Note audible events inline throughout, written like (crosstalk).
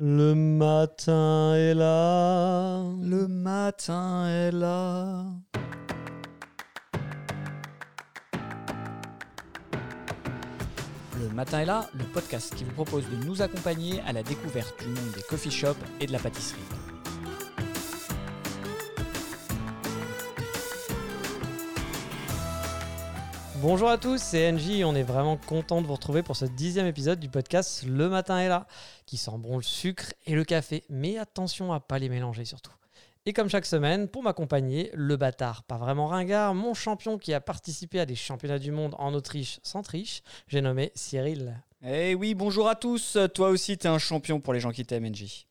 Le matin est là. Le matin est là. Le matin est là, le podcast qui vous propose de nous accompagner à la découverte du monde des coffee shops et de la pâtisserie. Bonjour à tous, c'est NJ. On est vraiment content de vous retrouver pour ce dixième épisode du podcast Le matin est là, qui sent bon le sucre et le café. Mais attention à pas les mélanger surtout. Et comme chaque semaine, pour m'accompagner, le bâtard, pas vraiment ringard, mon champion qui a participé à des championnats du monde en Autriche sans triche, j'ai nommé Cyril. Eh oui, bonjour à tous. Toi aussi, t'es un champion pour les gens qui t'aiment, NJ.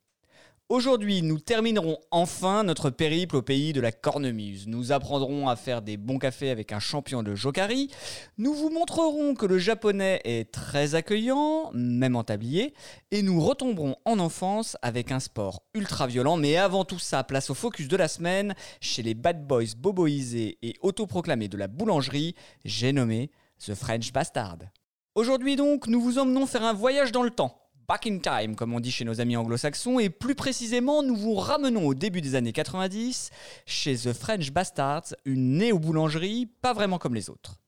Aujourd'hui, nous terminerons enfin notre périple au pays de la cornemuse. Nous apprendrons à faire des bons cafés avec un champion de Jokari. Nous vous montrerons que le japonais est très accueillant, même en tablier. Et nous retomberons en enfance avec un sport ultra violent. Mais avant tout ça, place au focus de la semaine chez les bad boys boboisés et autoproclamés de la boulangerie. J'ai nommé The French Bastard. Aujourd'hui donc, nous vous emmenons faire un voyage dans le temps back in time, comme on dit chez nos amis anglo-saxons, et plus précisément, nous vous ramenons au début des années 90 chez The French Bastards, une néo-boulangerie pas vraiment comme les autres.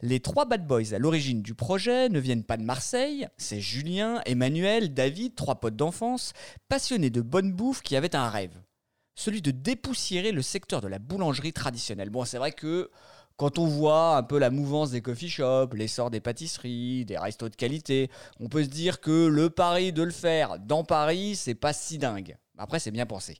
Les trois bad boys à l'origine du projet ne viennent pas de Marseille, c'est Julien, Emmanuel, David, trois potes d'enfance, passionnés de bonne bouffe qui avaient un rêve. Celui de dépoussiérer le secteur de la boulangerie traditionnelle. Bon, c'est vrai que quand on voit un peu la mouvance des coffee shops, l'essor des pâtisseries, des restos de qualité, on peut se dire que le pari de le faire dans Paris, c'est pas si dingue. Après, c'est bien pensé.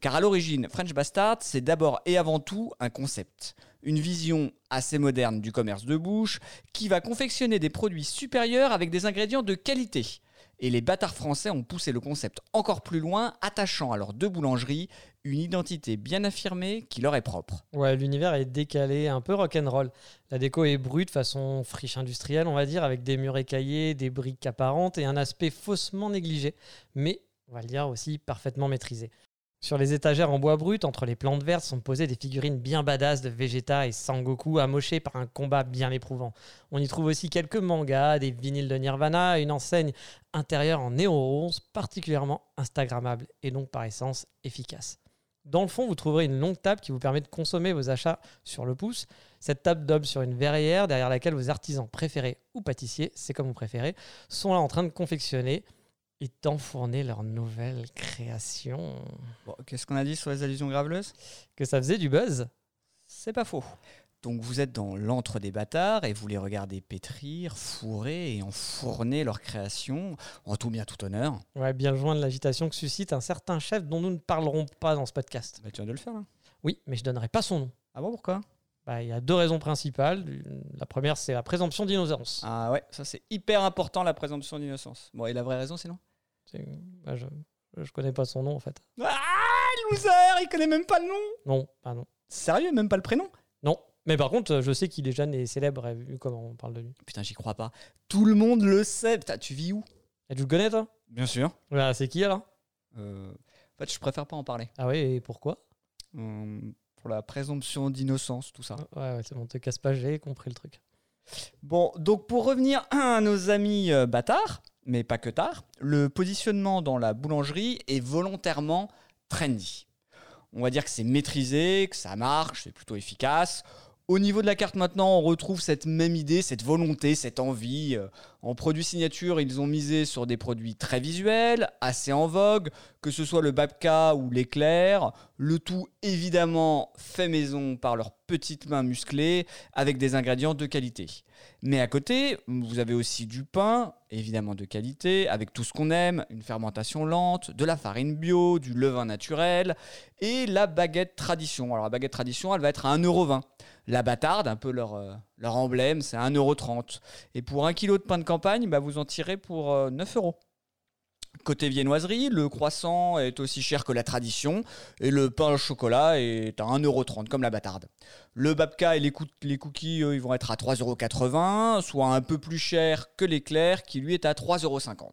Car à l'origine, French Bastard, c'est d'abord et avant tout un concept. Une vision assez moderne du commerce de bouche qui va confectionner des produits supérieurs avec des ingrédients de qualité. Et les bâtards français ont poussé le concept encore plus loin, attachant à leurs deux boulangeries une identité bien affirmée qui leur est propre. Ouais, l'univers est décalé, un peu rock'n'roll. La déco est brute, façon friche industrielle, on va dire, avec des murs écaillés, des briques apparentes et un aspect faussement négligé, mais, on va le dire aussi, parfaitement maîtrisé. Sur les étagères en bois brut, entre les plantes vertes, sont posées des figurines bien badass de Vegeta et Sangoku amochés par un combat bien éprouvant. On y trouve aussi quelques mangas, des vinyles de Nirvana, une enseigne intérieure en néo-rose particulièrement instagrammable et donc par essence efficace. Dans le fond, vous trouverez une longue table qui vous permet de consommer vos achats sur le pouce. Cette table doble sur une verrière derrière laquelle vos artisans préférés ou pâtissiers, c'est comme vous préférez, sont là en train de confectionner et d'enfourner leur nouvelle création. Bon, Qu'est-ce qu'on a dit sur les allusions graveleuses? Que ça faisait du buzz C'est pas faux. Donc vous êtes dans l'antre des bâtards et vous les regardez pétrir, fourrer et enfourner leur création, en tout bien tout honneur. Ouais, bien loin de l'agitation que suscite un certain chef dont nous ne parlerons pas dans ce podcast. Bah, tu viens de le faire là. Oui, mais je donnerai pas son nom. Ah bon, pourquoi? Bah, Il y a deux raisons principales. La première, c'est la présomption d'innocence. Ah ouais, ça c'est hyper important la présomption d'innocence. Bon, et la vraie raison C'est- bah, je, je connais pas son nom en fait. Ah, loser Il connaît même pas le nom Non, bah non. Sérieux, même pas le prénom? Non. Mais par contre, je sais qu'il est jeune et célèbre, vu comment on parle de lui. Putain, j'y crois pas. Tout le monde le sait. Putain, tu vis où? Et tu le connais toi? Bien sûr. Bah, C'est qui alors? Euh, en fait, je préfère pas en parler. Ah oui, et pourquoi? Euh, pour la présomption d'innocence, tout ça. Ouais, ouais, c'est bon, te casse pas, j'ai compris le truc. Bon, donc pour revenir à nos amis euh, bâtards, mais pas que tard, le positionnement dans la boulangerie est volontairement trendy. On va dire que c'est maîtrisé, que ça marche, c'est plutôt efficace. Au niveau de la carte maintenant, on retrouve cette même idée, cette volonté, cette envie. En produits signature, ils ont misé sur des produits très visuels, assez en vogue, que ce soit le babka ou l'éclair, le tout évidemment fait maison par leurs petites mains musclées, avec des ingrédients de qualité. Mais à côté, vous avez aussi du pain, évidemment de qualité, avec tout ce qu'on aime, une fermentation lente, de la farine bio, du levain naturel, et la baguette tradition. Alors la baguette tradition, elle va être à 1,20€. La bâtarde, un peu leur, euh, leur emblème, c'est 1,30€. Et pour un kilo de pain de campagne, bah, vous en tirez pour euh, 9 euros. Côté viennoiserie, le croissant est aussi cher que la tradition et le pain au chocolat est à 1,30€ comme la bâtarde. Le babka et les, cookies, ils vont être à 3,80€, soit un peu plus cher que l'éclair qui lui est à 3,50€.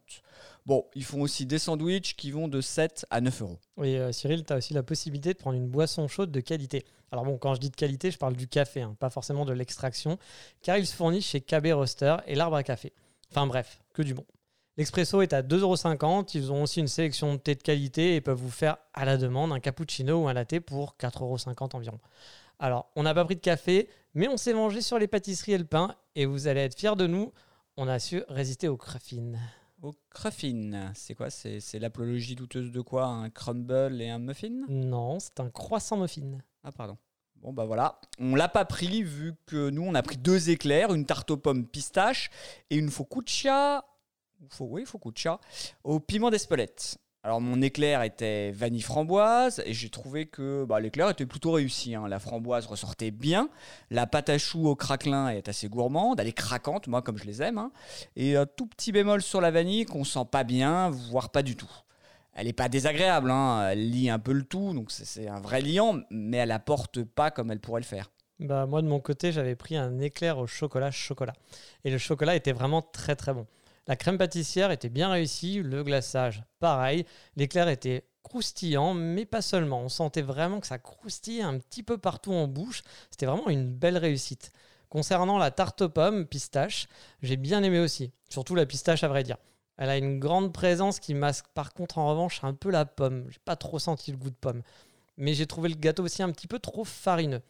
Bon, ils font aussi des sandwichs qui vont de 7 à 9 euros. Oui, euh, Cyril, tu as aussi la possibilité de prendre une boisson chaude de qualité. Alors bon, quand je dis de qualité, je parle du café, hein, pas forcément de l'extraction, car il se fournit chez KB Roaster et l'Arbre à Café. Enfin bref, que du bon. L'expresso est à 2,50€. Ils ont aussi une sélection de thé de qualité et peuvent vous faire à la demande un cappuccino ou un latte pour 4,50€ environ. Alors, on n'a pas pris de café, mais on s'est mangé sur les pâtisseries et le pain et vous allez être fiers de nous. On a su résister aux cruffins. Au cruffin, c'est quoi? C'est l'apologie douteuse de quoi? Un crumble et un muffin? Non, c'est un croissant muffin. Ah pardon. Bon bah voilà, on l'a pas pris vu que nous on a pris deux éclairs, une tarte aux pommes pistache et une focaccia, fo- oui focaccia, au piment d'Espelette. Alors mon éclair était vanille framboise et j'ai trouvé que bah, l'éclair était plutôt réussi. hein. La framboise ressortait bien, la pâte à choux au craquelin est assez gourmande, elle est craquante, moi comme je les aime, hein. et un tout petit bémol sur la vanille qu'on sent pas bien, voire pas du tout. Elle n'est pas désagréable, hein. elle lie un peu le tout, donc c'est- un vrai liant, mais elle apporte pas comme elle pourrait le faire. Bah, moi, de mon côté, j'avais pris un éclair au chocolat chocolat. Et le chocolat était vraiment très très bon. La crème pâtissière était bien réussie, le glaçage pareil. L'éclair était croustillant, mais pas seulement. On sentait vraiment que ça croustillait un petit peu partout en bouche. C'était vraiment une belle réussite. Concernant la tarte aux pommes pistache, j'ai bien aimé aussi. Surtout la pistache, à vrai dire. Elle a une grande présence qui masque par contre en revanche un peu la pomme. J'ai pas trop senti le goût de pomme. Mais j'ai trouvé le gâteau aussi un petit peu trop farineux.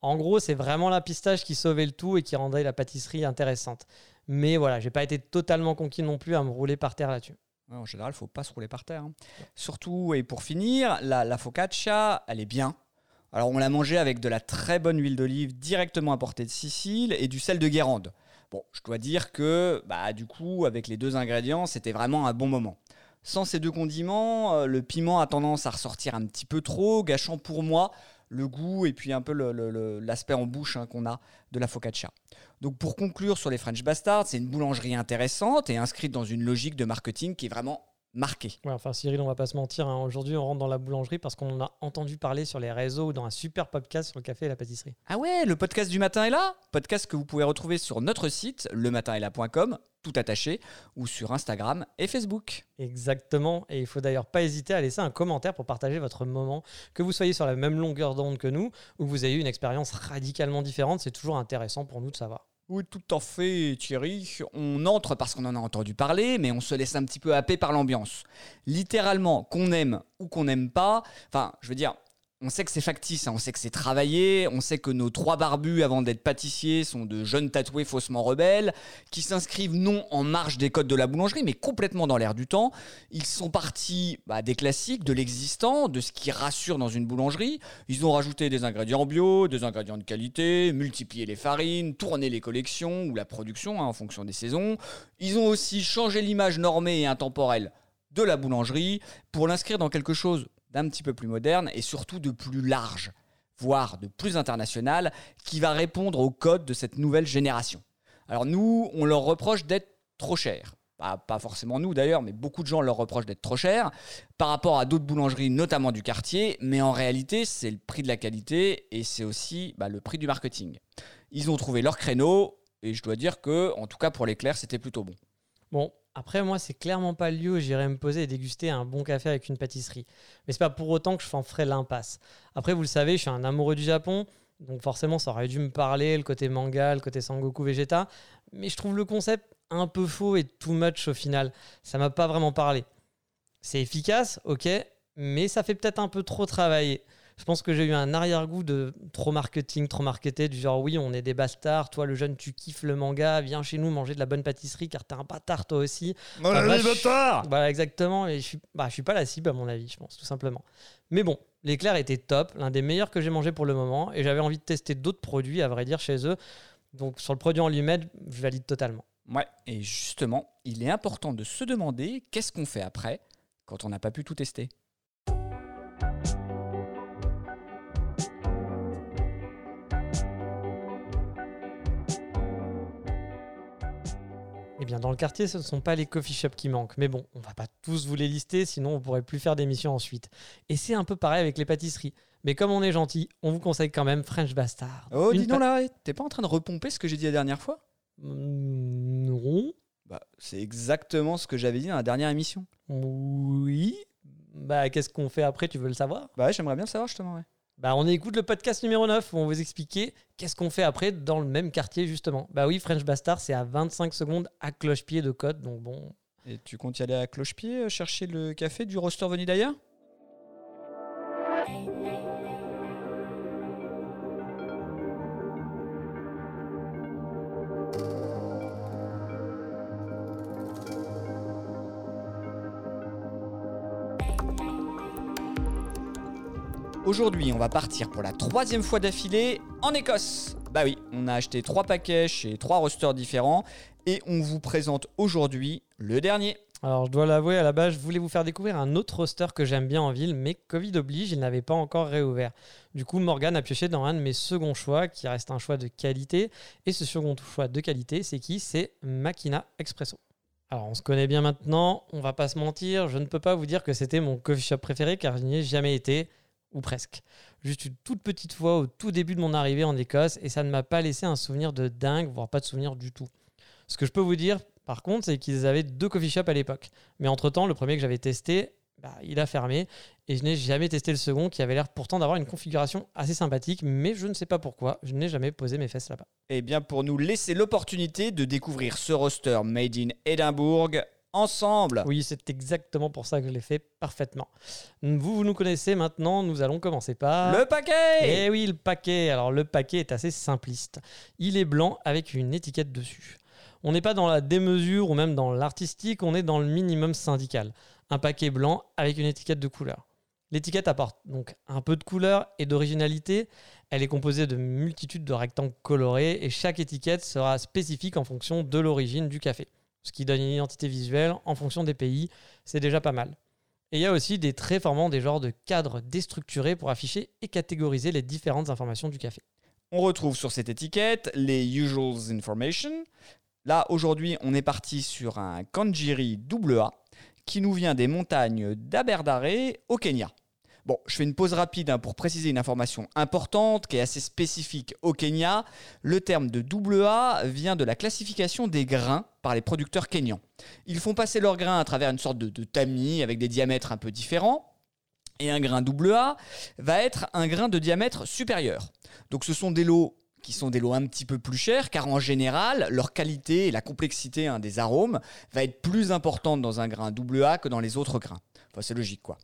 En gros, c'est vraiment la pistache qui sauvait le tout et qui rendait la pâtisserie intéressante. Mais voilà, j'ai pas été totalement conquis non plus à me rouler par terre là-dessus. En général, il faut pas se rouler par terre. hein. Surtout, et pour finir, la, focaccia, elle est bien. Alors, on l'a mangée avec de la très bonne huile d'olive directement importée de Sicile et du sel de Guérande. Bon, je dois dire que, bah, du coup, avec les deux ingrédients, c'était vraiment un bon moment. Sans ces deux condiments, euh, le piment a tendance à ressortir un petit peu trop, gâchant pour moi le goût et puis un peu l'aspect en bouche hein, qu'on a de la focaccia. Donc pour conclure sur les French Bastards, c'est une boulangerie intéressante et inscrite dans une logique de marketing qui est vraiment marquée. Ouais, enfin, Cyril, on va pas se mentir. hein. Aujourd'hui, on rentre dans la boulangerie parce qu'on en a entendu parler sur les réseaux ou dans un super podcast sur le café et la pâtisserie. Ah ouais, le podcast du matin est là Podcast que vous pouvez retrouver sur notre site, lematinestla.com, tout attaché, ou sur Instagram et Facebook. Exactement. Et il faut d'ailleurs pas hésiter à laisser un commentaire pour partager votre moment. Que vous soyez sur la même longueur d'onde que nous ou que vous ayez eu une expérience radicalement différente, c'est toujours intéressant pour nous de savoir. Oui, tout à fait, Thierry. On entre parce qu'on en a entendu parler, mais on se laisse un petit peu happer par l'ambiance. Littéralement, qu'on aime ou qu'on n'aime pas, enfin, je veux dire, on sait que c'est factice, hein, on sait que c'est travaillé, on sait que nos trois barbus avant d'être pâtissiers sont de jeunes tatoués faussement rebelles, qui s'inscrivent non en marge des codes de la boulangerie, mais complètement dans l'air du temps. Ils sont partis bah, des classiques, de l'existant, de ce qui rassure dans une boulangerie. Ils ont rajouté des ingrédients bio, des ingrédients de qualité, multiplié les farines, tourné les collections ou la production hein, en fonction des saisons. Ils ont aussi changé l'image normée et intemporelle de la boulangerie pour l'inscrire dans quelque chose d'un petit peu plus moderne et surtout de plus large, voire de plus international, qui va répondre aux codes de cette nouvelle génération. Alors nous, on leur reproche d'être trop chers. Pas, forcément nous d'ailleurs, mais beaucoup de gens leur reprochent d'être trop chers par rapport à d'autres boulangeries, notamment du quartier. Mais en réalité, c'est le prix de la qualité et c'est aussi bah, le prix du marketing. Ils ont trouvé leur créneau et je dois dire que, en tout cas pour l'éclair, c'était plutôt bon. Bon, après, moi, c'est clairement pas le lieu où j'irai me poser et déguster un bon café avec une pâtisserie. Mais c'est pas pour autant que je ferai l'impasse. Après, vous le savez, je suis un amoureux du Japon, donc forcément, ça aurait dû me parler, le côté manga, le côté Sangoku Vegeta. Mais je trouve le concept un peu faux et too much au final. Ça m'a pas vraiment parlé. C'est efficace, ok, mais ça fait peut-être un peu trop travailler. Je pense que j'ai eu un arrière-goût de trop marketing, trop marketé, du genre oui, on est des bastards, toi le jeune, tu kiffes le manga, viens chez nous manger de la bonne pâtisserie car t'es un bâtard toi aussi. Ah, les vache. bâtards Voilà, exactement, et je suis, bah, je suis pas la cible à mon avis, je pense, tout simplement. Mais bon, l'éclair était top, l'un des meilleurs que j'ai mangé pour le moment, et j'avais envie de tester d'autres produits, à vrai dire, chez eux. Donc sur le produit en lui-même, je valide totalement. Ouais, et justement, il est important de se demander qu'est-ce qu'on fait après quand on n'a pas pu tout tester. Bien, dans le quartier, ce ne sont pas les coffee shops qui manquent. Mais bon, on va pas tous vous les lister, sinon on pourrait plus faire d'émissions ensuite. Et c'est un peu pareil avec les pâtisseries. Mais comme on est gentil, on vous conseille quand même French Bastard. Oh, Une dis donc là, t'es pas en train de repomper ce que j'ai dit la dernière fois? Mm, Non. Bah, c'est exactement ce que j'avais dit dans la dernière émission. Oui. Bah, qu'est-ce qu'on fait après? Tu veux le savoir? Bah, ouais, j'aimerais bien le savoir justement, ouais. Bah, on écoute le podcast numéro 9 où on vous expliquer qu'est-ce qu'on fait après dans le même quartier, justement. Bah oui, French Bastard, c'est à 25 secondes à cloche-pied de Côte. Donc bon, Et tu comptes y aller à cloche-pied euh, chercher le café du roster venu d'ailleurs Aujourd'hui, on va partir pour la troisième fois d'affilée en Écosse. Bah oui, on a acheté trois paquets chez trois rosters différents et on vous présente aujourd'hui le dernier. Alors, je dois l'avouer, à la base, je voulais vous faire découvrir un autre roster que j'aime bien en ville, mais Covid oblige, il n'avait pas encore réouvert. Du coup, Morgan a pioché dans un de mes seconds choix, qui reste un choix de qualité. Et ce second choix de qualité, c'est qui? C'est Makina Expresso. Alors, on se connaît bien maintenant, on va pas se mentir, je ne peux pas vous dire que c'était mon coffee shop préféré, car je n'y ai jamais été ou presque. Juste une toute petite fois au tout début de mon arrivée en Écosse et ça ne m'a pas laissé un souvenir de dingue, voire pas de souvenir du tout. Ce que je peux vous dire par contre, c'est qu'ils avaient deux coffee shops à l'époque. Mais entre-temps, le premier que j'avais testé, bah, il a fermé et je n'ai jamais testé le second qui avait l'air pourtant d'avoir une configuration assez sympathique, mais je ne sais pas pourquoi, je n'ai jamais posé mes fesses là-bas. Eh bien, pour nous laisser l'opportunité de découvrir ce roster made in Edinburgh, ensemble. Oui, c'est exactement pour ça que je l'ai fait parfaitement. Vous, vous nous connaissez maintenant, nous allons commencer par... Le paquet Eh oui, le paquet. Alors le paquet est assez simpliste. Il est blanc avec une étiquette dessus. On n'est pas dans la démesure ou même dans l'artistique, on est dans le minimum syndical. Un paquet blanc avec une étiquette de couleur. L'étiquette apporte donc un peu de couleur et d'originalité. Elle est composée de multitudes de rectangles colorés et chaque étiquette sera spécifique en fonction de l'origine du café ce qui donne une identité visuelle en fonction des pays, c'est déjà pas mal. Et il y a aussi des traits formant des genres de cadres déstructurés pour afficher et catégoriser les différentes informations du café. On retrouve sur cette étiquette les Usuals Information. Là, aujourd'hui, on est parti sur un Kanjiri AA qui nous vient des montagnes d'Aberdare au Kenya. Bon, je fais une pause rapide hein, pour préciser une information importante qui est assez spécifique au Kenya. Le terme de double vient de la classification des grains par les producteurs kenyans. Ils font passer leurs grains à travers une sorte de, tamis avec des diamètres un peu différents. Et un grain double va être un grain de diamètre supérieur. Donc ce sont des lots qui sont des lots un petit peu plus chers, car en général, leur qualité et la complexité hein, des arômes va être plus importante dans un grain double A que dans les autres grains. Enfin, c'est logique, quoi.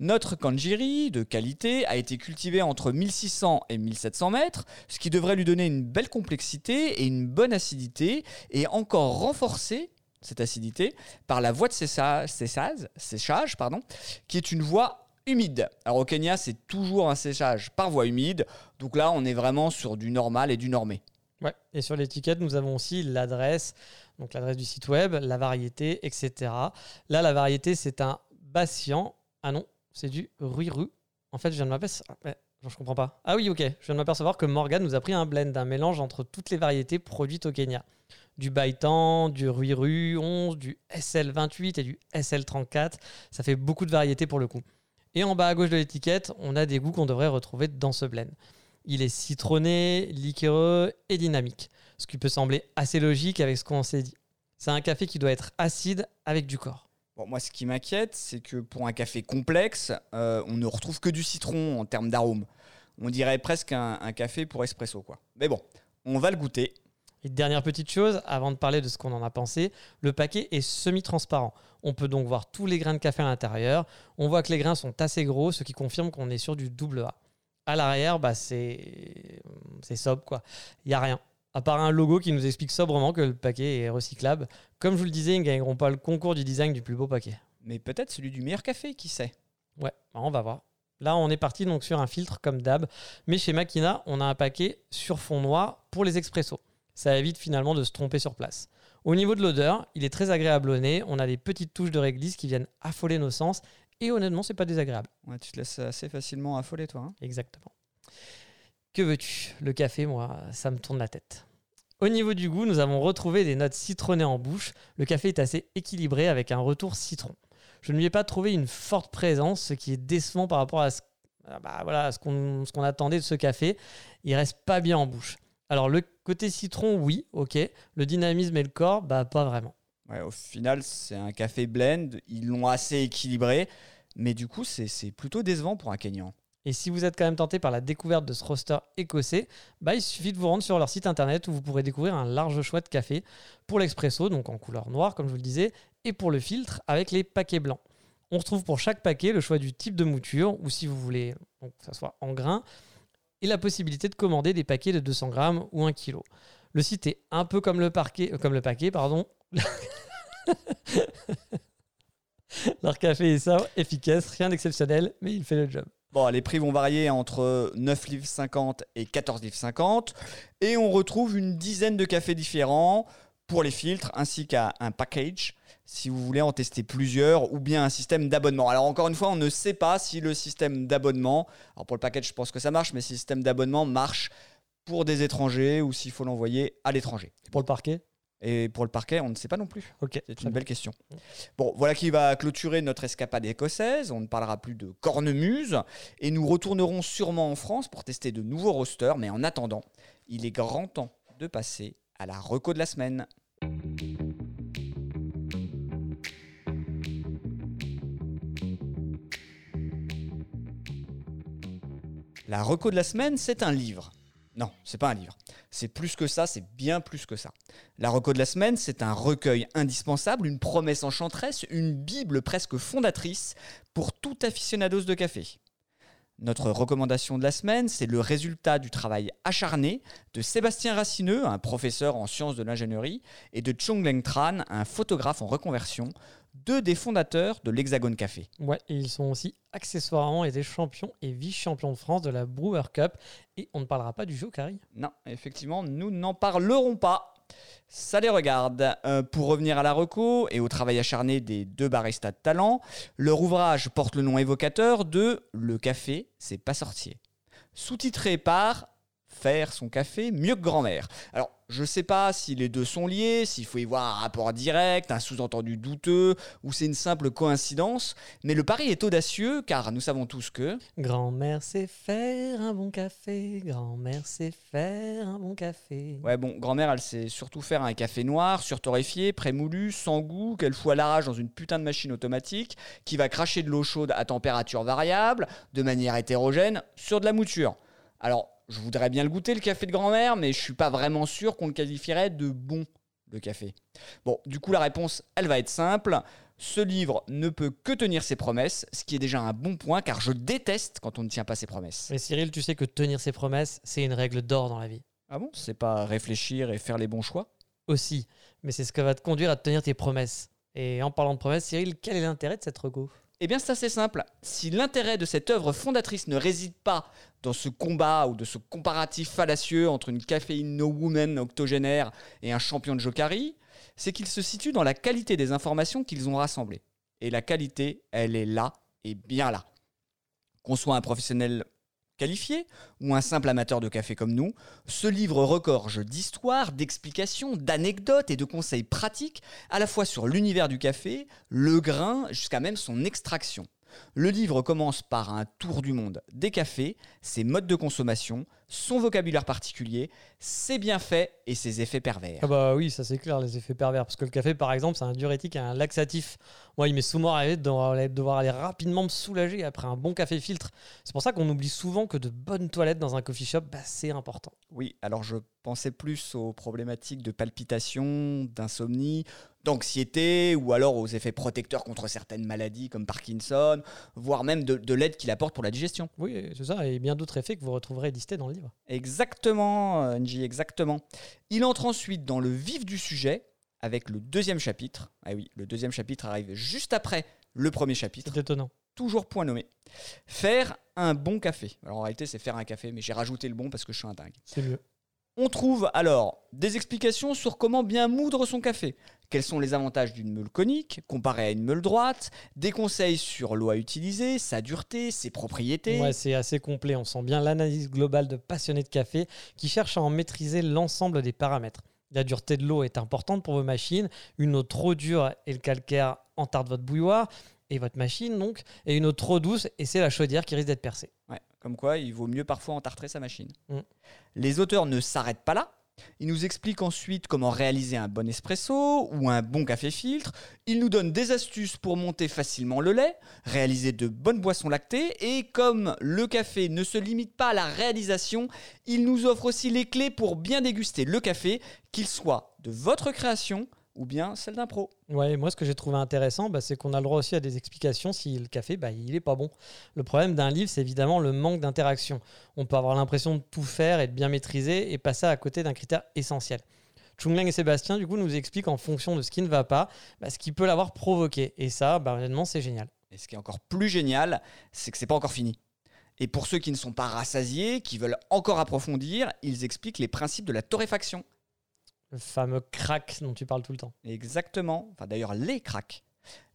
Notre kanjiri de qualité a été cultivé entre 1600 et 1700 mètres, ce qui devrait lui donner une belle complexité et une bonne acidité, et encore renforcer cette acidité par la voie de séchage, séchage pardon, qui est une voie humide. Alors au Kenya, c'est toujours un séchage par voie humide, donc là on est vraiment sur du normal et du normé. Ouais, et sur l'étiquette, nous avons aussi l'adresse, donc l'adresse du site web, la variété, etc. Là, la variété, c'est un Bassian ah non, c'est du Ruiru. En fait, je viens de m'apercevoir. je comprends pas. Ah oui, ok. Je viens de m'apercevoir que Morgan nous a pris un blend, un mélange entre toutes les variétés produites au Kenya. Du Baitan, du Ruiru 11, du SL28 et du SL34. Ça fait beaucoup de variétés pour le coup. Et en bas à gauche de l'étiquette, on a des goûts qu'on devrait retrouver dans ce blend. Il est citronné, liquoreux et dynamique. Ce qui peut sembler assez logique avec ce qu'on s'est dit. C'est un café qui doit être acide avec du corps. Bon, moi, ce qui m'inquiète, c'est que pour un café complexe, euh, on ne retrouve que du citron en termes d'arôme. On dirait presque un, café pour espresso, quoi. Mais bon, on va le goûter. Et dernière petite chose, avant de parler de ce qu'on en a pensé, le paquet est semi-transparent. On peut donc voir tous les grains de café à l'intérieur. On voit que les grains sont assez gros, ce qui confirme qu'on est sur du double A. À l'arrière, bah, c'est sobre, quoi. Il n'y a rien à part un logo qui nous explique sobrement que le paquet est recyclable. Comme je vous le disais, ils ne gagneront pas le concours du design du plus beau paquet. Mais peut-être celui du meilleur café, qui sait? Ouais, bah, on va voir. Là, on est parti donc sur un filtre comme d'hab. Mais chez Makina, on a un paquet sur fond noir pour les expressos. Ça évite finalement de se tromper sur place. Au niveau de l'odeur, il est très agréable au nez. On a des petites touches de réglisse qui viennent affoler nos sens. Et honnêtement, c'est pas désagréable. Ouais, tu te laisses assez facilement affoler, toi. Hein. Exactement. Que veux-tu? Le café, moi, ça me tourne la tête. Au niveau du goût, nous avons retrouvé des notes citronnées en bouche. Le café est assez équilibré avec un retour citron. Je ne lui ai pas trouvé une forte présence, ce qui est décevant par rapport à ce, ah bah qu'on attendait de ce café. Il reste pas bien en bouche. Alors le côté citron, oui, ok. Le dynamisme et le corps, bah pas vraiment. Ouais, au final, c'est un café blend. Ils l'ont assez équilibré. Mais du coup, c'est plutôt décevant pour un Kenyan. Et si vous êtes quand même tenté par la découverte de ce roster écossais, bah, il suffit de vous rendre sur leur site internet où vous pourrez découvrir un large choix de café pour l'expresso, donc en couleur noire comme je vous le disais, et pour le filtre avec les paquets blancs. On retrouve pour chaque paquet le choix du type de mouture ou si vous voulez que ça soit en grain et la possibilité de commander des paquets de 200 grammes ou 1 kg. Le site est un peu comme le, parquet, euh, comme le paquet, pardon. (laughs) Leur café est ça, efficace, rien d'exceptionnel, mais il fait le job. Bon, les prix vont varier entre 9 livres 50 et 14 livres 50. Et on retrouve une dizaine de cafés différents pour les filtres, ainsi qu'un package si vous voulez en tester plusieurs, ou bien un système d'abonnement. Alors encore une fois, on ne sait pas si le système d'abonnement, alors pour le package je pense que ça marche, mais si le système d'abonnement marche pour des étrangers ou s'il faut l'envoyer à l'étranger. Pour le parquet? Et pour le parquet, on ne sait pas non plus. C'est une belle question. Bon, voilà qui va clôturer notre escapade écossaise. On ne parlera plus de cornemuse et nous retournerons sûrement en France pour tester de nouveaux rosters. Mais en attendant, il est grand temps de passer à la reco de la semaine. La reco de la semaine, c'est un livre. Non, c'est pas un livre. C'est plus que ça, c'est bien plus que ça. La reco de la semaine, c'est un recueil indispensable, une promesse enchanteresse, une bible presque fondatrice pour tout aficionados de café. Notre recommandation de la semaine, c'est le résultat du travail acharné de Sébastien Racineux, un professeur en sciences de l'ingénierie, et de Chong Leng Tran, un photographe en reconversion, deux des fondateurs de l'Hexagone Café. Ouais, et ils sont aussi accessoirement été champions et vice-champions de France de la Brewer Cup. Et on ne parlera pas du jeu, Carrie Non, effectivement, nous n'en parlerons pas. Ça les regarde. Euh, pour revenir à la reco et au travail acharné des deux baristas de talent, leur ouvrage porte le nom évocateur de Le café, c'est pas sorcier. Sous-titré par Faire son café mieux que grand-mère. Alors, je ne sais pas si les deux sont liés, s'il faut y voir un rapport direct, un sous-entendu douteux, ou c'est une simple coïncidence, mais le pari est audacieux car nous savons tous que... Grand-mère sait faire un bon café, grand-mère sait faire un bon café. Ouais bon, grand-mère elle sait surtout faire un café noir, surtorréfié, prémoulu, sans goût, qu'elle fout à l'arrache dans une putain de machine automatique, qui va cracher de l'eau chaude à température variable, de manière hétérogène, sur de la mouture. Alors, je voudrais bien le goûter, le café de grand-mère, mais je suis pas vraiment sûr qu'on le qualifierait de bon, le café. Bon, du coup, la réponse, elle va être simple. Ce livre ne peut que tenir ses promesses, ce qui est déjà un bon point, car je déteste quand on ne tient pas ses promesses. Mais Cyril, tu sais que tenir ses promesses, c'est une règle d'or dans la vie. Ah bon? C'est pas réfléchir et faire les bons choix? Aussi, mais c'est ce qui va te conduire à tenir tes promesses. Et en parlant de promesses, Cyril, quel est l'intérêt de cette reco eh bien, c'est assez simple. Si l'intérêt de cette œuvre fondatrice ne réside pas dans ce combat ou de ce comparatif fallacieux entre une caféine no woman octogénaire et un champion de Jokari, c'est qu'il se situe dans la qualité des informations qu'ils ont rassemblées. Et la qualité, elle est là et bien là. Qu'on soit un professionnel qualifié ou un simple amateur de café comme nous, ce livre regorge d'histoires, d'explications, d'anecdotes et de conseils pratiques à la fois sur l'univers du café, le grain, jusqu'à même son extraction. Le livre commence par un tour du monde des cafés, ses modes de consommation, son vocabulaire particulier, ses bienfaits et ses effets pervers. Ah bah oui, ça c'est clair, les effets pervers. Parce que le café, par exemple, c'est un diurétique et un laxatif. Moi, il m'est souvent arrivé de devoir aller rapidement me soulager après un bon café filtre. C'est pour ça qu'on oublie souvent que de bonnes toilettes dans un coffee shop, bah, c'est important. Oui, alors je pensais plus aux problématiques de palpitation, d'insomnie, d'anxiété ou alors aux effets protecteurs contre certaines maladies comme Parkinson, voire même de, l'aide qu'il apporte pour la digestion. Oui, c'est ça, et bien d'autres effets que vous retrouverez listés dans le livre. Exactement, euh, Nji, exactement. Il entre ensuite dans le vif du sujet avec le deuxième chapitre. Ah oui, le deuxième chapitre arrive juste après le premier chapitre. C'est étonnant. Toujours point nommé. Faire un bon café. Alors en réalité, c'est faire un café, mais j'ai rajouté le bon parce que je suis un dingue. C'est mieux. On trouve alors des explications sur comment bien moudre son café. Quels sont les avantages d'une meule conique comparée à une meule droite? Des conseils sur l'eau à utiliser, sa dureté, ses propriétés. Ouais, c'est assez complet. On sent bien l'analyse globale de passionnés de café qui cherchent à en maîtriser l'ensemble des paramètres. La dureté de l'eau est importante pour vos machines. Une eau trop dure et le calcaire entarde votre bouilloire et votre machine donc. Et une eau trop douce et c'est la chaudière qui risque d'être percée. Ouais. Comme quoi, il vaut mieux parfois entartrer sa machine. Mm. Les auteurs ne s'arrêtent pas là. Ils nous expliquent ensuite comment réaliser un bon espresso ou un bon café filtre. Ils nous donnent des astuces pour monter facilement le lait, réaliser de bonnes boissons lactées. Et comme le café ne se limite pas à la réalisation, ils nous offrent aussi les clés pour bien déguster le café, qu'il soit de votre création ou bien celle d'un pro. Ouais, moi ce que j'ai trouvé intéressant, bah, c'est qu'on a le droit aussi à des explications si le café, bah, il est pas bon. Le problème d'un livre, c'est évidemment le manque d'interaction. On peut avoir l'impression de tout faire et de bien maîtriser et passer à côté d'un critère essentiel. Chung et Sébastien, du coup, nous expliquent en fonction de ce qui ne va pas, bah, ce qui peut l'avoir provoqué. Et ça, bah, honnêtement, c'est génial. Et ce qui est encore plus génial, c'est que c'est pas encore fini. Et pour ceux qui ne sont pas rassasiés, qui veulent encore approfondir, ils expliquent les principes de la torréfaction. Le fameux crack dont tu parles tout le temps. Exactement. Enfin, d'ailleurs, les cracks.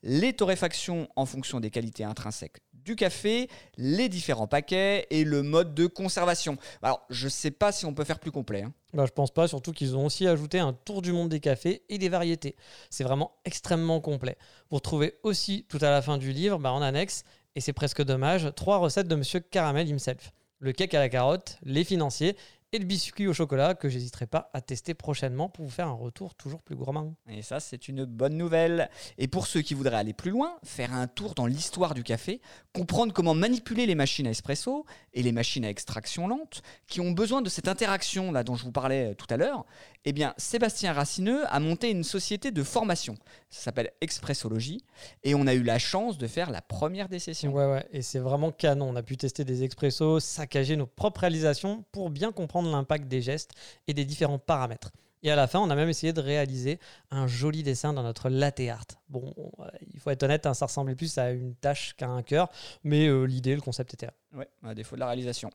Les torréfactions en fonction des qualités intrinsèques du café, les différents paquets et le mode de conservation. Alors, je ne sais pas si on peut faire plus complet. Hein. Bah, je pense pas, surtout qu'ils ont aussi ajouté un tour du monde des cafés et des variétés. C'est vraiment extrêmement complet. Vous retrouvez aussi tout à la fin du livre, bah, en annexe, et c'est presque dommage, trois recettes de Monsieur Caramel himself. Le cake à la carotte, les financiers et le biscuit au chocolat que j'hésiterai pas à tester prochainement pour vous faire un retour toujours plus gourmand. Et ça, c'est une bonne nouvelle. Et pour ceux qui voudraient aller plus loin, faire un tour dans l'histoire du café, comprendre comment manipuler les machines à espresso et les machines à extraction lente, qui ont besoin de cette interaction là dont je vous parlais euh, tout à l'heure, eh bien, Sébastien Racineux a monté une société de formation. Ça s'appelle Expressologie. Et on a eu la chance de faire la première des sessions. Ouais, ouais. Et c'est vraiment canon. On a pu tester des expressos, saccager nos propres réalisations pour bien comprendre l'impact des gestes et des différents paramètres. Et à la fin, on a même essayé de réaliser un joli dessin dans notre latte art. Bon, il faut être honnête, hein, ça ressemblait plus à une tâche qu'à un cœur, mais euh, l'idée, le concept était là. Ouais, à défaut de la réalisation.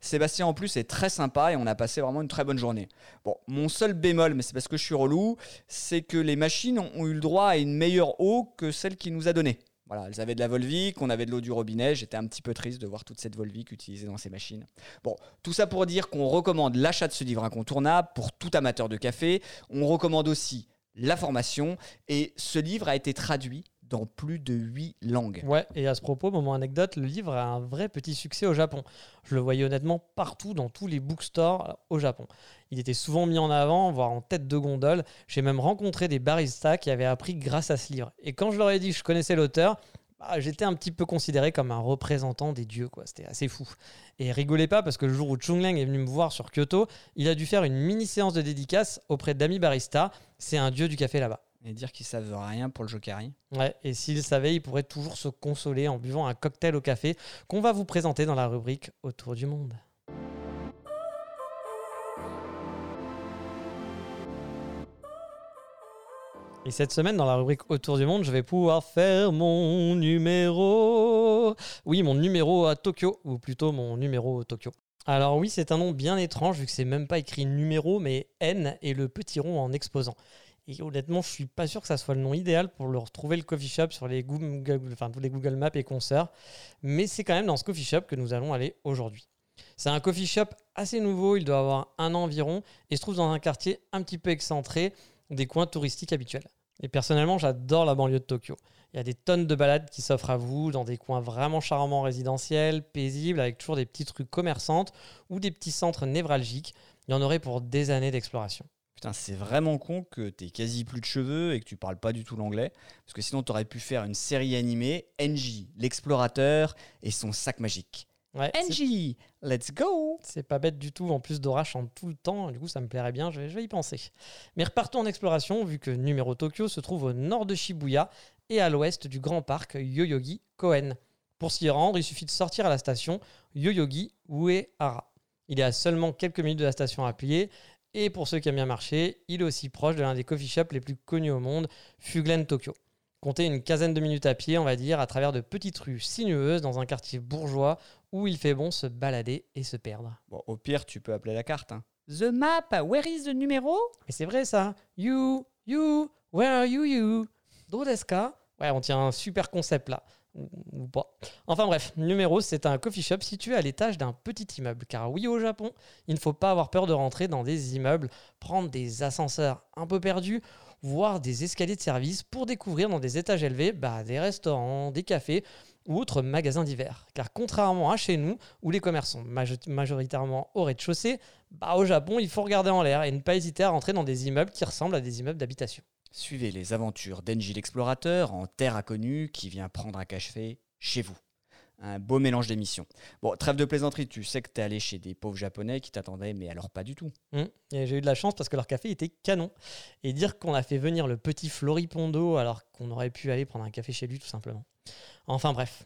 Sébastien, en plus, est très sympa et on a passé vraiment une très bonne journée. Bon, mon seul bémol, mais c'est parce que je suis relou, c'est que les machines ont eu le droit à une meilleure eau que celle qu'il nous a donnée. Voilà, elles avaient de la Volvic, on avait de l'eau du robinet. J'étais un petit peu triste de voir toute cette Volvic utilisée dans ces machines. Bon, tout ça pour dire qu'on recommande l'achat de ce livre incontournable pour tout amateur de café. On recommande aussi la formation et ce livre a été traduit dans plus de 8 langues. Ouais, et à ce propos, moment anecdote, le livre a un vrai petit succès au Japon. Je le voyais honnêtement partout dans tous les bookstores au Japon. Il était souvent mis en avant, voire en tête de gondole. J'ai même rencontré des baristas qui avaient appris grâce à ce livre. Et quand je leur ai dit que je connaissais l'auteur, bah, j'étais un petit peu considéré comme un représentant des dieux, quoi. C'était assez fou. Et rigolez pas parce que le jour où Chung Lang est venu me voir sur Kyoto, il a dû faire une mini séance de dédicace auprès d'Ami Barista. C'est un dieu du café là-bas. Et dire qu'ils savent rien pour le Jokari. Ouais, et s'ils savaient, ils pourraient toujours se consoler en buvant un cocktail au café qu'on va vous présenter dans la rubrique Autour du monde. Et cette semaine, dans la rubrique Autour du monde, je vais pouvoir faire mon numéro. Oui, mon numéro à Tokyo, ou plutôt mon numéro Tokyo. Alors oui, c'est un nom bien étrange vu que c'est même pas écrit numéro, mais N et le petit rond en exposant. Et honnêtement, je suis pas sûr que ça soit le nom idéal pour retrouver le coffee shop sur les Google Maps et concerts. Mais c'est quand même dans ce coffee shop que nous allons aller aujourd'hui. C'est un coffee shop assez nouveau, il doit avoir un an environ et se trouve dans un quartier un petit peu excentré des coins touristiques habituels. Et personnellement, j'adore la banlieue de Tokyo. Il y a des tonnes de balades qui s'offrent à vous dans des coins vraiment charmants résidentiels, paisibles, avec toujours des petites rues commerçantes ou des petits centres névralgiques. Il y en aurait pour des années d'exploration. Putain, c'est vraiment con que tu quasi plus de cheveux et que tu parles pas du tout l'anglais. Parce que sinon, tu aurais pu faire une série animée, NJ, l'explorateur et son sac magique. Ouais, NJ, let's go C'est pas bête du tout, en plus Dora chante tout le temps, du coup ça me plairait bien, je vais, y penser. Mais repartons en exploration, vu que numéro Tokyo se trouve au nord de Shibuya et à l'ouest du grand parc Yoyogi Koen. Pour s'y rendre, il suffit de sortir à la station Yoyogi Uehara. Il est à seulement quelques minutes de la station à pied, et pour ceux qui aiment bien marcher, il est aussi proche de l'un des coffee shops les plus connus au monde, Fuglen Tokyo. Comptez une quinzaine de minutes à pied, on va dire, à travers de petites rues sinueuses dans un quartier bourgeois où il fait bon se balader et se perdre. Bon, au pire, tu peux appeler la carte. Hein. The map, where is the numéro? Mais c'est vrai ça. You, you, where are you, you? Dodeska Ouais, on tient un super concept là. Enfin bref, numéro, c'est un coffee shop situé à l'étage d'un petit immeuble. Car oui, au Japon, il ne faut pas avoir peur de rentrer dans des immeubles, prendre des ascenseurs un peu perdus, voire des escaliers de service pour découvrir dans des étages élevés bah, des restaurants, des cafés ou autres magasins divers. Car contrairement à chez nous, où les commerces sont majoritairement au rez-de-chaussée, bah, au Japon, il faut regarder en l'air et ne pas hésiter à rentrer dans des immeubles qui ressemblent à des immeubles d'habitation. Suivez les aventures d'Enji l'explorateur en terre inconnue qui vient prendre un café chez vous. Un beau mélange d'émissions. Bon, trêve de plaisanterie, tu sais que t'es allé chez des pauvres japonais qui t'attendaient, mais alors pas du tout. Hum, J'ai eu de la chance parce que leur café était canon. Et dire qu'on a fait venir le petit Floripondo alors qu'on aurait pu aller prendre un café chez lui tout simplement. Enfin bref.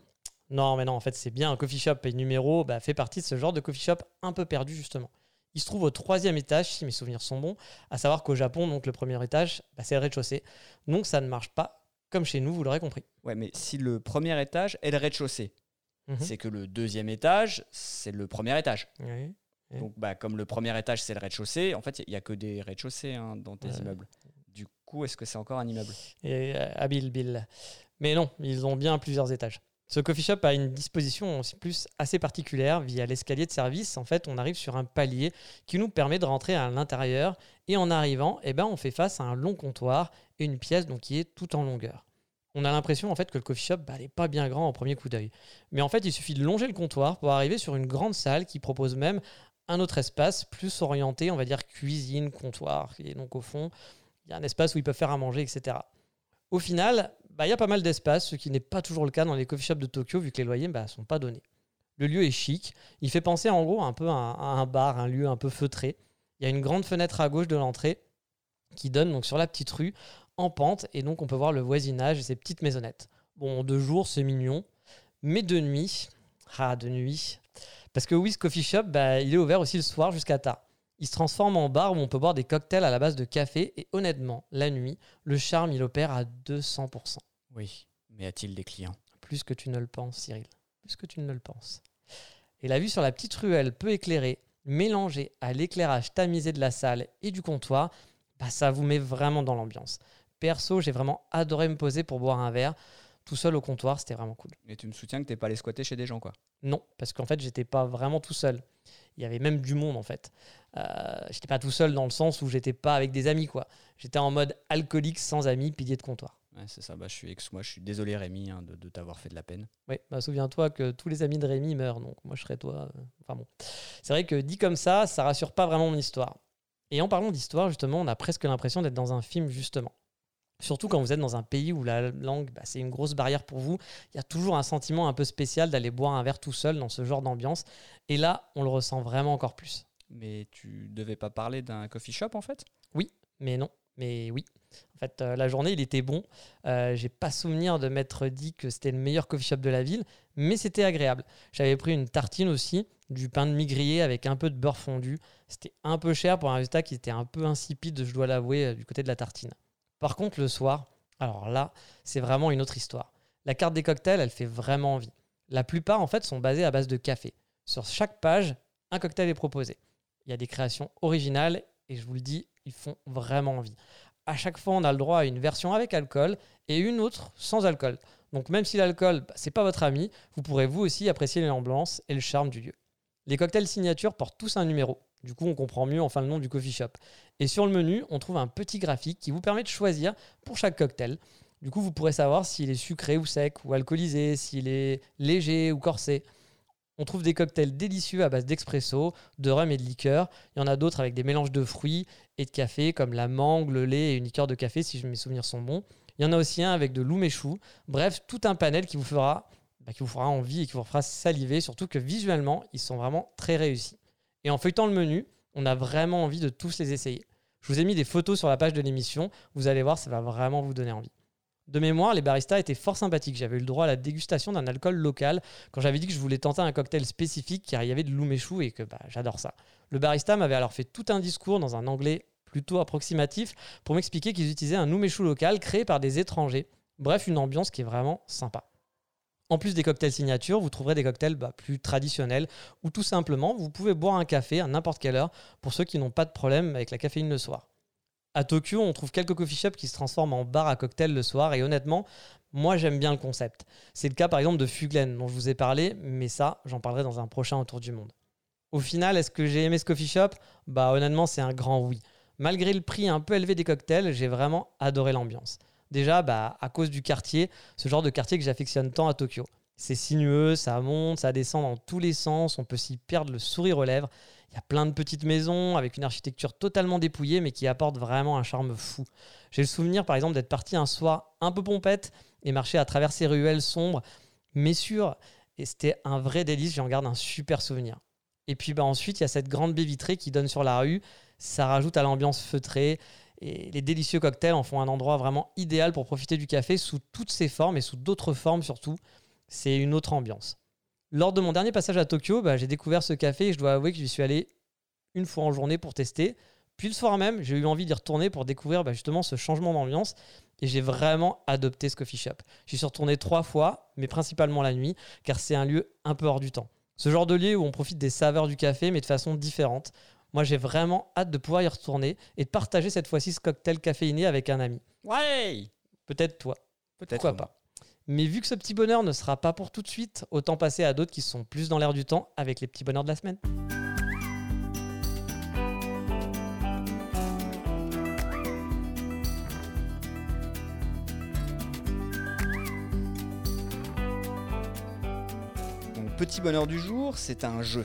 Non, mais non, en fait, c'est bien un coffee shop et numéro bah, fait partie de ce genre de coffee shop un peu perdu justement. Il se trouve au troisième étage, si mes souvenirs sont bons, à savoir qu'au Japon, donc le premier étage, bah, c'est le rez-de-chaussée. Donc ça ne marche pas comme chez nous, vous l'aurez compris. Ouais, mais si le premier étage est le rez-de-chaussée, Mhm. c'est que le deuxième étage, c'est le premier étage. Oui. Donc, bah, comme le premier étage, c'est le rez-de-chaussée, en fait, il n'y a, que des rez-de-chaussée hein, dans tes Ouais. immeubles. Du coup, est-ce que c'est encore un immeuble? Et euh, habile Bill. Mais non, ils ont bien plusieurs étages. Ce coffee shop a une disposition aussi plus assez particulière. Via l'escalier de service, en fait, on arrive sur un palier qui nous permet de rentrer à l'intérieur. Et en arrivant, eh ben, on fait face à un long comptoir et une pièce donc, qui est tout en longueur. On a l'impression en fait que le coffee shop bah, n'est pas bien grand au premier coup d'œil. Mais en fait, il suffit de longer le comptoir pour arriver sur une grande salle qui propose même un autre espace plus orienté, on va dire cuisine, comptoir. Et donc au fond, il y a un espace où ils peuvent faire à manger, etc. Au final, bah, il y a pas mal d'espace, ce qui n'est pas toujours le cas dans les coffee shops de Tokyo, vu que les loyers ne bah, sont pas donnés. Le lieu est chic, il fait penser en gros un peu à un, bar, un lieu un peu feutré. Il y a une grande fenêtre à gauche de l'entrée qui donne sur la petite rue en pente, et donc on peut voir le voisinage et ces petites maisonnettes. Bon, de jour, c'est mignon, mais de nuit, ah, de nuit, parce que ce coffee shop, bah, il est ouvert aussi le soir jusqu'à tard. Il se transforme en bar où on peut boire des cocktails à la base de café, et honnêtement, la nuit, le charme, il opère à 200%. Oui. Mais a-t-il des clients? Plus que tu ne le penses, Cyril. Plus que tu ne le penses. Et la vue sur la petite ruelle peu éclairée, mélangée à l'éclairage tamisé de la salle et du comptoir, bah, ça vous met vraiment dans l'ambiance. Perso, j'ai vraiment adoré me poser pour boire un verre. Tout seul au comptoir, c'était vraiment cool. Et tu me soutiens que t'es pas allé squatter chez des gens, quoi. Non, parce qu'en fait, j'étais pas vraiment tout seul. Il y avait même du monde en fait. Euh, j'étais pas tout seul dans le sens où j'étais pas avec des amis quoi. J'étais en mode alcoolique sans amis, pilier de comptoir. Ouais, c'est ça. Bah, je suis ex moi. Je suis désolé, Rémi, hein, de, de t'avoir fait de la peine. Oui, bah, souviens-toi que tous les amis de Rémi meurent, donc moi je serais toi. euh, Enfin bon. C'est vrai que dit comme ça, ça rassure pas vraiment mon histoire. Et en parlant d'histoire, justement, on a presque l'impression d'être dans un film, justement. Surtout quand vous êtes dans un pays où la langue, bah, c'est une grosse barrière pour vous. Il y a toujours un sentiment un peu spécial d'aller boire un verre tout seul dans ce genre d'ambiance. Et là, on le ressent vraiment encore plus. Mais tu devais pas parler d'un coffee shop, en fait? Mais non, mais oui. En fait, euh, la journée, il était bon. Euh, J'ai pas souvenir de m'être dit que c'était le meilleur coffee shop de la ville, mais c'était agréable. J'avais pris une tartine aussi, du pain de mie grillé avec un peu de beurre fondu. C'était un peu cher pour un résultat qui était un peu insipide, je dois l'avouer, euh, du côté de la tartine. Par contre, le soir, alors là, c'est vraiment une autre histoire. La carte des cocktails, elle fait vraiment envie. La plupart, en fait, sont basés à base de café. Sur chaque page, un cocktail est proposé. Il y a des créations originales et je vous le dis, ils font vraiment envie. À chaque fois, on a le droit à une version avec alcool et une autre sans alcool. Donc même si l'alcool, bah, c'est pas votre ami, vous pourrez vous aussi apprécier l'ambiance et le charme du lieu. Les cocktails signature portent tous un numéro. Du coup, on comprend mieux enfin le nom du coffee shop. Et sur le menu, on trouve un petit graphique qui vous permet de choisir pour chaque cocktail. Du coup, vous pourrez savoir s'il est sucré ou sec ou alcoolisé, s'il est léger ou corsé. On trouve des cocktails délicieux à base d'expresso, de rhum et de liqueur. Il y en a d'autres avec des mélanges de fruits et de café, comme la mangue, le lait et une liqueur de café, si mes souvenirs sont bons. Il y en a aussi un avec de l'oumeshou. Bref, tout un panel qui vous fera, bah, qui vous fera envie et qui vous fera saliver, surtout que visuellement, ils sont vraiment très réussis. Et en feuilletant le menu, on a vraiment envie de tous les essayer. Je vous ai mis des photos sur la page de l'émission. Vous allez voir, ça va vraiment vous donner envie. De mémoire, les baristas étaient fort sympathiques. J'avais eu le droit à la dégustation d'un alcool local quand j'avais dit que je voulais tenter un cocktail spécifique car il y avait de l'oumeshou et que bah, j'adore ça. Le barista m'avait alors fait tout un discours dans un anglais plutôt approximatif pour m'expliquer qu'ils utilisaient un oumeshou local créé par des étrangers. Bref, une ambiance qui est vraiment sympa. En plus des cocktails signature, vous trouverez des cocktails bah, plus traditionnels ou tout simplement, vous pouvez boire un café à n'importe quelle heure pour ceux qui n'ont pas de problème avec la caféine le soir. À Tokyo, on trouve quelques coffee shops qui se transforment en bar à cocktail le soir et honnêtement, moi j'aime bien le concept. C'est le cas par exemple de Fuglen dont je vous ai parlé, mais ça, j'en parlerai dans un prochain autour du monde. Au final, est-ce que j'ai aimé ce coffee shop? Bah honnêtement, c'est un grand oui. Malgré le prix un peu élevé des cocktails, j'ai vraiment adoré l'ambiance. Déjà, bah, à cause du quartier, ce genre de quartier que j'affectionne tant à Tokyo. C'est sinueux, ça monte, ça descend dans tous les sens, on peut s'y perdre le sourire aux lèvres. Il y a plein de petites maisons avec une architecture totalement dépouillée mais qui apporte vraiment un charme fou. J'ai le souvenir par exemple d'être parti un soir un peu pompette et marcher à travers ces ruelles sombres mais sûres Et c'était un vrai délice, j'en garde un super souvenir. Et puis bah, ensuite, il y a cette grande baie vitrée qui donne sur la rue. Ça rajoute à l'ambiance feutrée. Et les délicieux cocktails en font un endroit vraiment idéal pour profiter du café sous toutes ses formes et sous d'autres formes surtout. C'est une autre ambiance. Lors de mon dernier passage à Tokyo, bah, j'ai découvert ce café et je dois avouer que j'y suis allé une fois en journée pour tester. Puis le soir même, j'ai eu envie d'y retourner pour découvrir bah, justement ce changement d'ambiance et j'ai vraiment adopté ce coffee shop. J'y suis retourné trois fois, mais principalement la nuit, car c'est un lieu un peu hors du temps. Ce genre de lieu où on profite des saveurs du café, mais de façon différente. Moi, j'ai vraiment hâte de pouvoir y retourner et de partager cette fois-ci ce cocktail caféiné avec un ami. Ouais Peut-être toi. Peut-être. Pourquoi pas? Mais vu que ce petit bonheur ne sera pas pour tout de suite, autant passer à d'autres qui sont plus dans l'air du temps avec les petits bonheurs de la semaine. Petit bonheur du jour, c'est un jeu.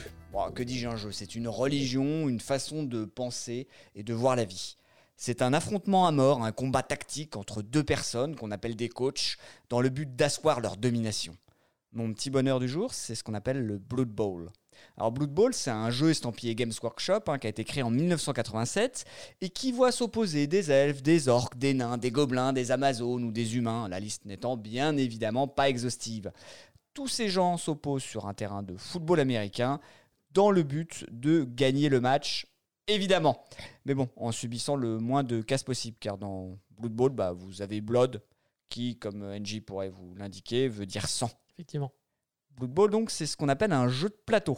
Que dis-je un jeu? C'est une religion, une façon de penser et de voir la vie. C'est un affrontement à mort, un combat tactique entre deux personnes qu'on appelle des coachs, dans le but d'asseoir leur domination. Mon petit bonheur du jour, c'est ce qu'on appelle le Blood Bowl. Alors Blood Bowl, c'est un jeu estampillé Games Workshop hein, qui a été créé en 1987 et qui voit s'opposer des elfes, des orques, des nains, des gobelins, des amazones ou des humains, la liste n'étant bien évidemment pas exhaustive. Tous ces gens s'opposent sur un terrain de football américain dans le but de gagner le match, évidemment. Mais bon, en subissant le moins de casse possible, car dans Blood Bowl, bah, vous avez Blood, qui, comme NG pourrait vous l'indiquer, veut dire sang. Effectivement. Blood Bowl, donc, c'est ce qu'on appelle un jeu de plateau,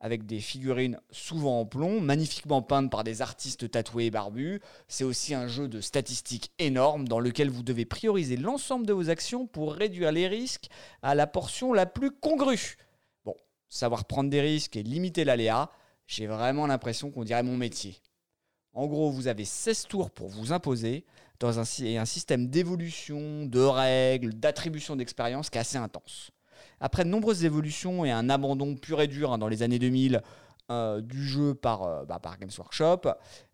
avec des figurines souvent en plomb, magnifiquement peintes par des artistes tatoués et barbus. C'est aussi un jeu de statistiques énorme dans lequel vous devez prioriser l'ensemble de vos actions pour réduire les risques à la portion la plus congrue. Bon, savoir prendre des risques et limiter l'aléa, j'ai vraiment l'impression qu'on dirait mon métier. En gros, vous avez 16 tours pour vous imposer dans un, système d'évolution, de règles, d'attribution d'expérience qui est assez intense. Après de nombreuses évolutions et un abandon pur et dur hein, dans les années 2000 euh, du jeu par, euh, bah, par Games Workshop,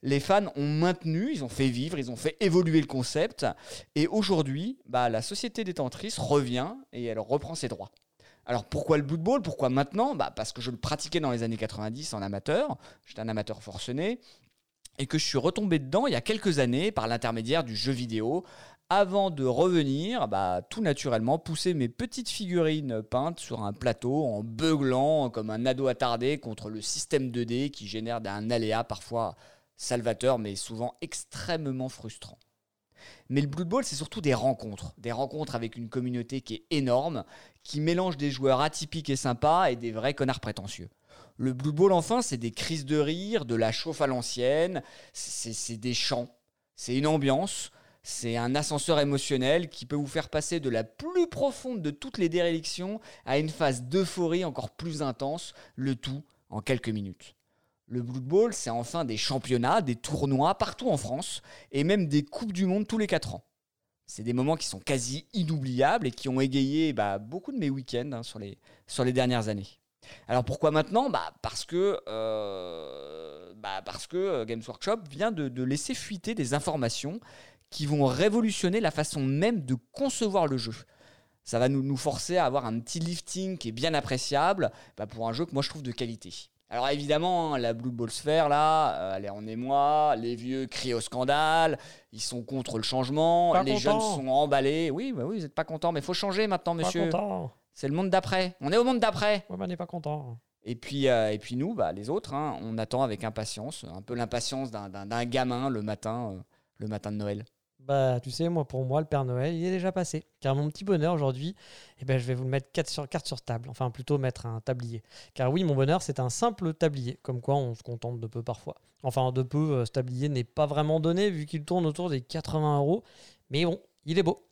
les fans ont maintenu, ils ont fait vivre, ils ont fait évoluer le concept. Et aujourd'hui, bah, la société détentrice revient et elle reprend ses droits. Alors pourquoi le Blood Bowl Pourquoi maintenant? Bah, Parce que je le pratiquais dans les années 90 en amateur, j'étais un amateur forcené, et que je suis retombé dedans il y a quelques années par l'intermédiaire du jeu vidéo, avant de revenir, bah, tout naturellement, pousser mes petites figurines peintes sur un plateau en beuglant comme un ado attardé contre le système 2D qui génère un aléa parfois salvateur mais souvent extrêmement frustrant. Mais le Blood Bowl, c'est surtout des rencontres. Des rencontres avec une communauté qui est énorme, qui mélange des joueurs atypiques et sympas et des vrais connards prétentieux. Le Blood Bowl, enfin, c'est des crises de rire, de la chauffe à l'ancienne, c'est des chants, c'est une ambiance, c'est un ascenseur émotionnel qui peut vous faire passer de la plus profonde de toutes les dérélictions à une phase d'euphorie encore plus intense, le tout en quelques minutes. Le Blood Bowl, c'est enfin des championnats, des tournois partout en France, et même des Coupes du Monde tous les 4 ans. C'est des moments qui sont quasi inoubliables et qui ont égayé bah, beaucoup de mes week-ends hein, sur, les, dernières années. Alors pourquoi maintenant? Bah, Parce que, euh, bah, euh, Games Workshop vient de, laisser fuiter des informations qui vont révolutionner la façon même de concevoir le jeu. Ça va nous, forcer à avoir un petit lifting qui est bien appréciable pour un jeu que moi je trouve de qualité. Alors évidemment, hein, la Blue Ball Sphere, là, euh, elle est en émoi, les vieux crient au scandale, ils sont contre le changement, Pas les content. jeunes sont emballés. Oui, bah oui, vous n'êtes pas content, mais il faut changer maintenant, monsieur. C'est le monde d'après. On est au monde d'après. Ouais, bah, on n'est pas content. Et puis, euh, et puis nous, bah, les autres, hein, on attend avec impatience, un peu l'impatience d'un- d'un d'un gamin le matin, euh, le matin de Noël. Bah, tu sais, moi, pour moi, le Père Noël, il est déjà passé. Car mon petit bonheur aujourd'hui, eh ben, je vais vous le mettre carte sur, carte sur table. Enfin, plutôt mettre un tablier. Car oui, mon bonheur, c'est un simple tablier. Comme quoi, on se contente de peu parfois. Enfin, de peu, euh, ce tablier n'est pas vraiment donné vu qu'il tourne autour des 80 euros. Mais bon, il est beau.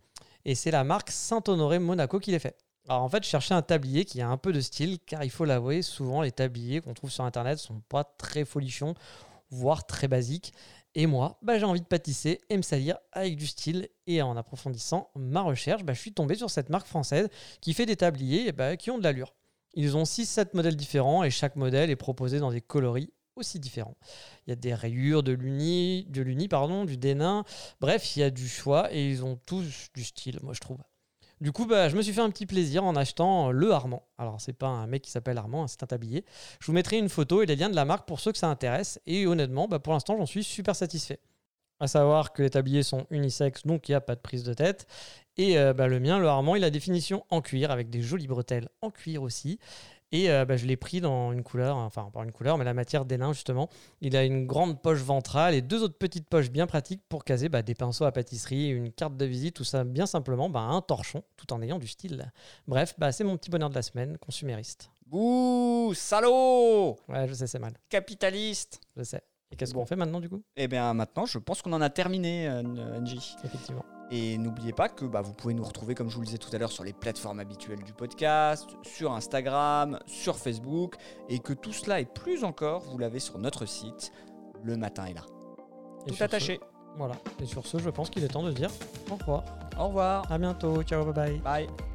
Et c'est la marque Saint-Honoré Monaco qui l'est fait. Alors en fait, je cherchais un tablier qui a un peu de style, car il faut l'avouer, souvent les tabliers qu'on trouve sur Internet sont pas très folichons, voire très basiques. Et moi, bah, j'ai envie de pâtisser et me salir avec du style. Et en approfondissant ma recherche, bah, je suis tombé sur cette marque française qui fait des tabliers bah, qui ont de l'allure. Ils ont 6-7 modèles différents et chaque modèle est proposé dans des coloris aussi différents. Il y a des rayures, de l'uni, de l'uni pardon, du dénain. Bref, il y a du choix et ils ont tous du style, moi je trouve. Du coup, bah, je me suis fait un petit plaisir en achetant le Armand. Alors, c'est pas un mec qui s'appelle Armand, hein, c'est un tablier. Je vous mettrai une photo et les liens de la marque pour ceux que ça intéresse. Et honnêtement, bah, pour l'instant, j'en suis super satisfait. À savoir que les tabliers sont unisexes, donc il n'y a pas de prise de tête. Et euh, bah, le mien, le Armand, il a des finitions en cuir, avec des jolies bretelles en cuir aussi. Et euh, bah, je l'ai pris dans une couleur, enfin pas une couleur, mais la matière d'élin justement. Il a une grande poche ventrale et deux autres petites poches bien pratiques pour caser bah, des pinceaux à pâtisserie, une carte de visite, tout ça bien simplement, bah, un torchon, tout en ayant du style. Bref, c'est mon petit bonheur de la semaine, consumériste. Bouh, salaud Ouais, je sais, c'est mal. Capitaliste Je sais. Et qu'est-ce qu'on fait maintenant du coup? Eh bien maintenant, je pense qu'on en a terminé, euh, NJ. Effectivement. Et n'oubliez pas que bah, vous pouvez nous retrouver, comme je vous le disais tout à l'heure, sur les plateformes habituelles du podcast, sur Instagram, sur Facebook, et que tout cela et plus encore, vous l'avez sur notre site. Le matin est là. Et tout attaché. voilà. Et sur ce, je pense qu'il est temps de dire au revoir. Au revoir. À bientôt. Ciao, bye bye. Bye.